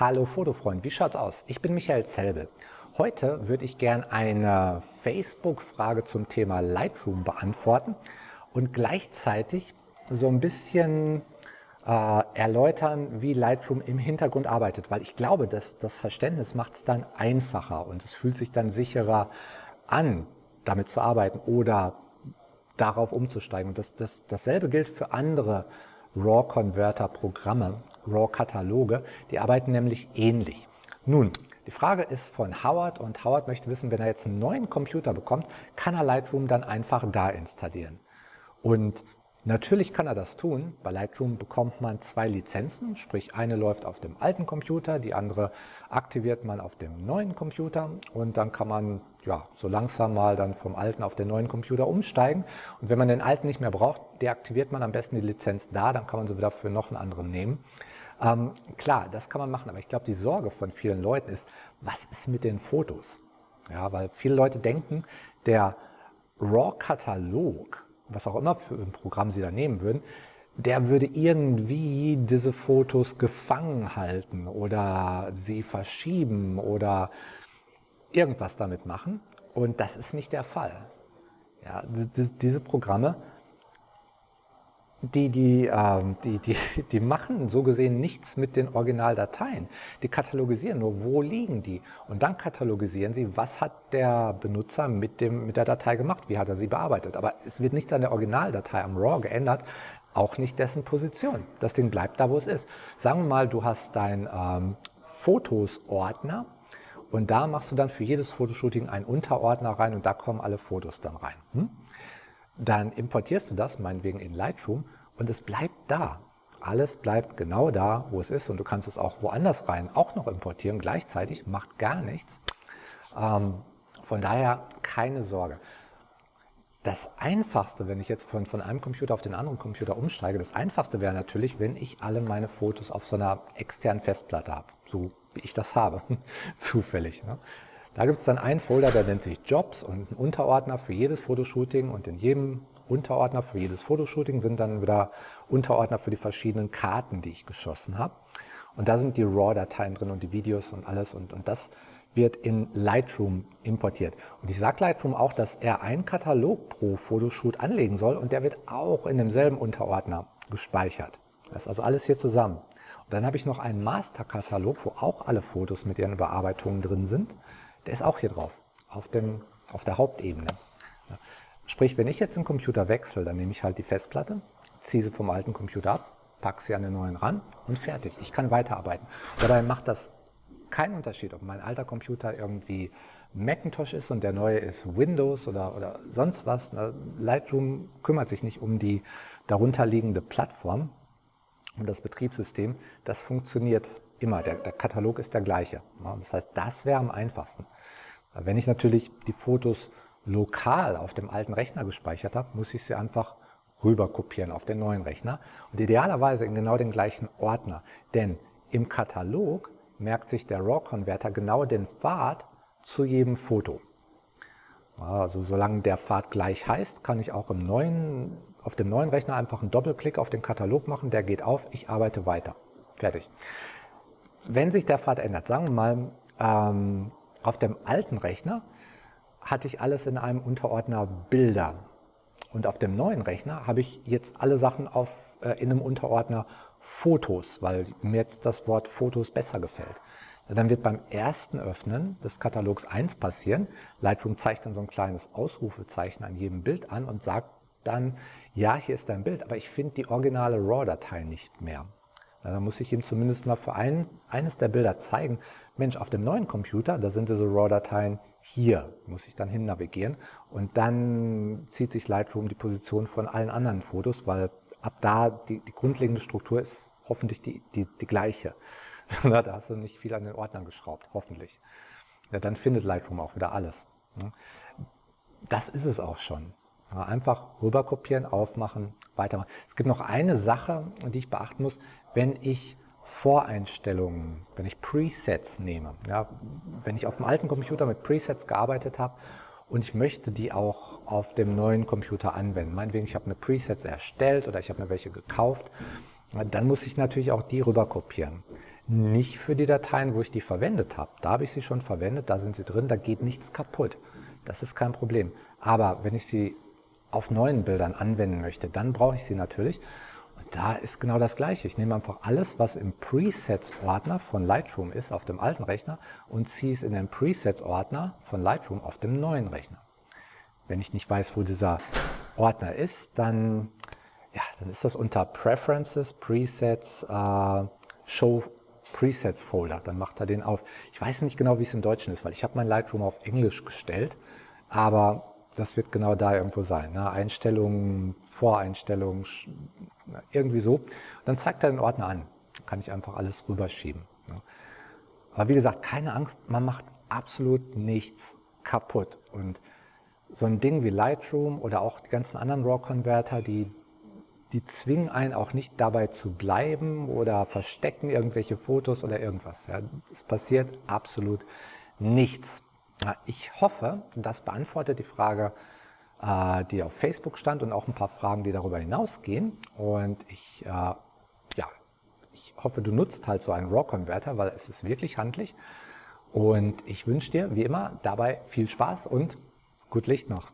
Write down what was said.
Hallo Fotofreund, wie schaut's aus? Ich bin Michael Zelbel. Heute würde ich gern eine Facebook-Frage zum Thema Lightroom beantworten und gleichzeitig so ein bisschen äh, erläutern, wie Lightroom im Hintergrund arbeitet, weil ich glaube, dass das Verständnis macht es dann einfacher und es fühlt sich dann sicherer an, damit zu arbeiten oder darauf umzusteigen. Und das, das, dasselbe gilt für andere RAW-Converter-Programme, RAW-Kataloge, die arbeiten nämlich ähnlich. Nun, die Frage ist von Howard und Howard möchte wissen, wenn er jetzt einen neuen Computer bekommt, kann er Lightroom dann einfach da installieren. Und Natürlich kann er das tun. Bei Lightroom bekommt man zwei Lizenzen, sprich eine läuft auf dem alten Computer, die andere aktiviert man auf dem neuen Computer und dann kann man ja so langsam mal dann vom alten auf den neuen Computer umsteigen. Und wenn man den alten nicht mehr braucht, deaktiviert man am besten die Lizenz da, dann kann man sie wieder für noch einen anderen nehmen. Ähm, klar, das kann man machen, aber ich glaube, die Sorge von vielen Leuten ist, was ist mit den Fotos? Ja, weil viele Leute denken, der RAW-Katalog, was auch immer für ein Programm Sie da nehmen würden, der würde irgendwie diese Fotos gefangen halten oder sie verschieben oder irgendwas damit machen. Und das ist nicht der Fall. Ja, diese Programme die, die, ähm, die, die, die machen so gesehen nichts mit den Originaldateien. Die katalogisieren nur, wo liegen die. Und dann katalogisieren sie, was hat der Benutzer mit, dem, mit der Datei gemacht, wie hat er sie bearbeitet. Aber es wird nichts an der Originaldatei am RAW geändert, auch nicht dessen Position. Das Ding bleibt da, wo es ist. Sagen wir mal, du hast dein ähm, Fotos-Ordner und da machst du dann für jedes Fotoshooting einen Unterordner rein und da kommen alle Fotos dann rein. Hm? Dann importierst du das, meinetwegen in Lightroom, und es bleibt da. Alles bleibt genau da, wo es ist und du kannst es auch woanders rein auch noch importieren, gleichzeitig, macht gar nichts. Ähm, von daher keine Sorge. Das Einfachste, wenn ich jetzt von, von einem Computer auf den anderen Computer umsteige, das Einfachste wäre natürlich, wenn ich alle meine Fotos auf so einer externen Festplatte habe, so wie ich das habe, zufällig. Ne? Da gibt es dann einen Folder, der nennt sich Jobs und einen Unterordner für jedes Fotoshooting und in jedem Unterordner für jedes Fotoshooting sind dann wieder Unterordner für die verschiedenen Karten, die ich geschossen habe. Und da sind die RAW-Dateien drin und die Videos und alles und, und das wird in Lightroom importiert. Und ich sage Lightroom auch, dass er einen Katalog pro Fotoshoot anlegen soll und der wird auch in demselben Unterordner gespeichert. Das ist also alles hier zusammen. Und dann habe ich noch einen Master-Katalog, wo auch alle Fotos mit ihren Bearbeitungen drin sind der ist auch hier drauf, auf, dem, auf der Hauptebene. Sprich, wenn ich jetzt den Computer wechsle, dann nehme ich halt die Festplatte, ziehe sie vom alten Computer ab, packe sie an den neuen ran und fertig. Ich kann weiterarbeiten. Dabei macht das keinen Unterschied, ob mein alter Computer irgendwie Macintosh ist und der neue ist Windows oder, oder sonst was. Lightroom kümmert sich nicht um die darunterliegende Plattform, um das Betriebssystem. Das funktioniert immer. Der, der Katalog ist der gleiche. Das heißt, das wäre am einfachsten. Wenn ich natürlich die Fotos lokal auf dem alten Rechner gespeichert habe, muss ich sie einfach rüber kopieren auf den neuen Rechner und idealerweise in genau den gleichen Ordner. Denn im Katalog merkt sich der RAW-Converter genau den Pfad zu jedem Foto. Also solange der Pfad gleich heißt, kann ich auch im neuen, auf dem neuen Rechner einfach einen Doppelklick auf den Katalog machen, der geht auf, ich arbeite weiter. Fertig. Wenn sich der Pfad ändert, sagen wir mal, ähm, auf dem alten Rechner hatte ich alles in einem Unterordner Bilder. Und auf dem neuen Rechner habe ich jetzt alle Sachen auf, äh, in einem Unterordner Fotos, weil mir jetzt das Wort Fotos besser gefällt. Dann wird beim ersten Öffnen des Katalogs 1 passieren. Lightroom zeigt dann so ein kleines Ausrufezeichen an jedem Bild an und sagt dann, ja, hier ist dein Bild, aber ich finde die originale RAW-Datei nicht mehr. Dann muss ich ihm zumindest mal für ein, eines der Bilder zeigen, Mensch, auf dem neuen Computer, da sind diese RAW-Dateien hier, muss ich dann hin navigieren und dann zieht sich Lightroom die Position von allen anderen Fotos, weil ab da die, die grundlegende Struktur ist hoffentlich die, die, die gleiche. da hast du nicht viel an den Ordnern geschraubt, hoffentlich. Ja, dann findet Lightroom auch wieder alles. Das ist es auch schon. Einfach rüberkopieren, aufmachen, weitermachen. Es gibt noch eine Sache, die ich beachten muss, wenn ich Voreinstellungen, wenn ich Presets nehme. Ja, wenn ich auf dem alten Computer mit Presets gearbeitet habe und ich möchte die auch auf dem neuen Computer anwenden. Meinetwegen, ich habe eine Presets erstellt oder ich habe mir welche gekauft, dann muss ich natürlich auch die rüber kopieren. Nicht für die Dateien, wo ich die verwendet habe. Da habe ich sie schon verwendet, da sind sie drin, da geht nichts kaputt. Das ist kein Problem. Aber wenn ich sie auf neuen Bildern anwenden möchte, dann brauche ich sie natürlich. Da ist genau das Gleiche. Ich nehme einfach alles, was im Presets-Ordner von Lightroom ist, auf dem alten Rechner und ziehe es in den Presets-Ordner von Lightroom auf dem neuen Rechner. Wenn ich nicht weiß, wo dieser Ordner ist, dann, ja, dann ist das unter Preferences, Presets, äh, Show Presets Folder, dann macht er den auf. Ich weiß nicht genau, wie es im Deutschen ist, weil ich habe mein Lightroom auf Englisch gestellt, aber das wird genau da irgendwo sein. Ne? Einstellungen, Voreinstellungen, irgendwie so. Dann zeigt er den Ordner an. Kann ich einfach alles rüberschieben. Ne? Aber wie gesagt, keine Angst, man macht absolut nichts kaputt. Und so ein Ding wie Lightroom oder auch die ganzen anderen RAW-Converter, die die zwingen einen auch nicht dabei zu bleiben oder verstecken irgendwelche Fotos oder irgendwas. Ja, es passiert absolut nichts. Ich hoffe, das beantwortet die Frage, äh, die auf Facebook stand und auch ein paar Fragen, die darüber hinausgehen. Und ich, äh, ja, ich hoffe, du nutzt halt so einen RAW-Converter, weil es ist wirklich handlich. Und ich wünsche dir, wie immer, dabei viel Spaß und gut Licht noch.